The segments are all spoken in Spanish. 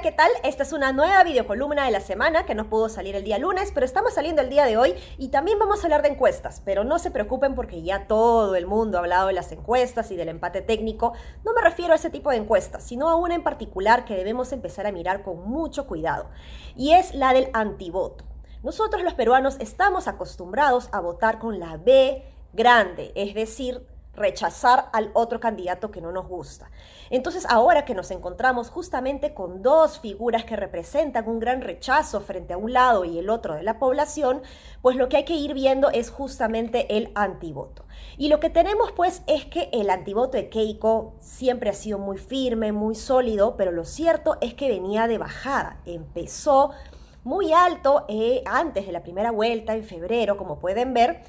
¿qué tal? Esta es una nueva videocolumna de la semana que no pudo salir el día lunes, pero estamos saliendo el día de hoy y también vamos a hablar de encuestas, pero no se preocupen porque ya todo el mundo ha hablado de las encuestas y del empate técnico. No me refiero a ese tipo de encuestas, sino a una en particular que debemos empezar a mirar con mucho cuidado, y es la del antivoto. Nosotros los peruanos estamos acostumbrados a votar con la B grande, es decir, rechazar al otro candidato que no nos gusta. Entonces, ahora que nos encontramos justamente con dos figuras que representan un gran rechazo frente a un lado y el otro de la población, pues lo que hay que ir viendo es justamente el antivoto. Y lo que tenemos pues es que el antivoto de Keiko siempre ha sido muy firme, muy sólido, pero lo cierto es que venía de bajada. Empezó muy alto eh, antes de la primera vuelta en febrero, como pueden ver,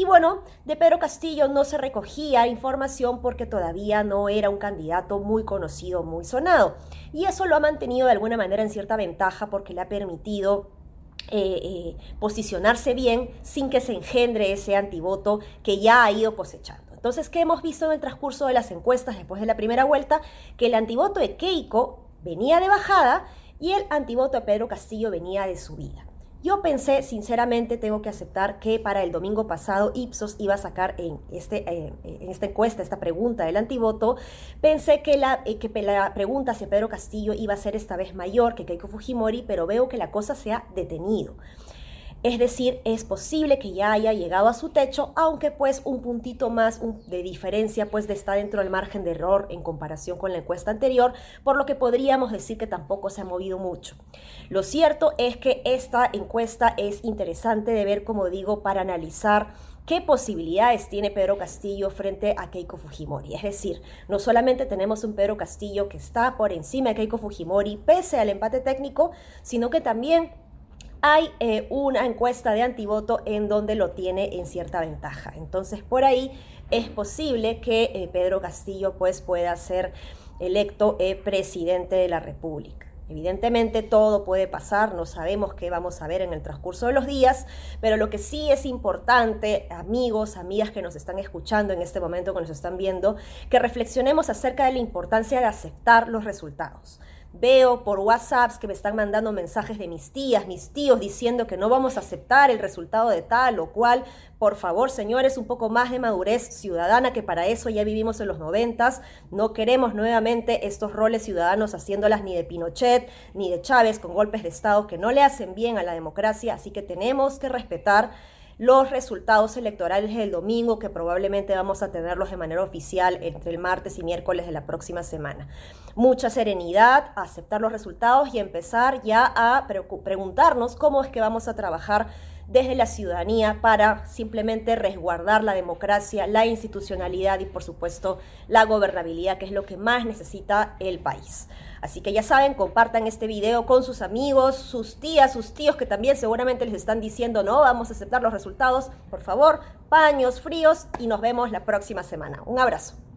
y bueno, de Pedro Castillo no se recogía información porque todavía no era un candidato muy conocido, muy sonado. Y eso lo ha mantenido de alguna manera en cierta ventaja porque le ha permitido eh, eh, posicionarse bien sin que se engendre ese antivoto que ya ha ido cosechando. Entonces, ¿qué hemos visto en el transcurso de las encuestas después de la primera vuelta? Que el antivoto de Keiko venía de bajada y el antivoto de Pedro Castillo venía de subida. Yo pensé, sinceramente, tengo que aceptar que para el domingo pasado Ipsos iba a sacar en, este, en esta encuesta, esta pregunta del antivoto, pensé que la, eh, que la pregunta hacia Pedro Castillo iba a ser esta vez mayor que Keiko Fujimori, pero veo que la cosa se ha detenido. Es decir, es posible que ya haya llegado a su techo, aunque pues un puntito más de diferencia pues está dentro del margen de error en comparación con la encuesta anterior, por lo que podríamos decir que tampoco se ha movido mucho. Lo cierto es que esta encuesta es interesante de ver, como digo, para analizar qué posibilidades tiene Pedro Castillo frente a Keiko Fujimori. Es decir, no solamente tenemos un Pedro Castillo que está por encima de Keiko Fujimori pese al empate técnico, sino que también hay eh, una encuesta de antivoto en donde lo tiene en cierta ventaja. Entonces, por ahí es posible que eh, Pedro Castillo pues, pueda ser electo eh, presidente de la República. Evidentemente todo puede pasar, no sabemos qué vamos a ver en el transcurso de los días, pero lo que sí es importante, amigos, amigas que nos están escuchando en este momento, que nos están viendo, que reflexionemos acerca de la importancia de aceptar los resultados. Veo por WhatsApps que me están mandando mensajes de mis tías, mis tíos diciendo que no vamos a aceptar el resultado de tal o cual. Por favor, señores, un poco más de madurez ciudadana, que para eso ya vivimos en los noventas. No queremos nuevamente estos roles ciudadanos haciéndolas ni de Pinochet ni de Chávez con golpes de Estado que no le hacen bien a la democracia. Así que tenemos que respetar los resultados electorales del domingo, que probablemente vamos a tenerlos de manera oficial entre el martes y miércoles de la próxima semana. Mucha serenidad, aceptar los resultados y empezar ya a preguntarnos cómo es que vamos a trabajar desde la ciudadanía para simplemente resguardar la democracia, la institucionalidad y por supuesto la gobernabilidad, que es lo que más necesita el país. Así que ya saben, compartan este video con sus amigos, sus tías, sus tíos que también seguramente les están diciendo no, vamos a aceptar los resultados. Por favor, paños fríos y nos vemos la próxima semana. Un abrazo.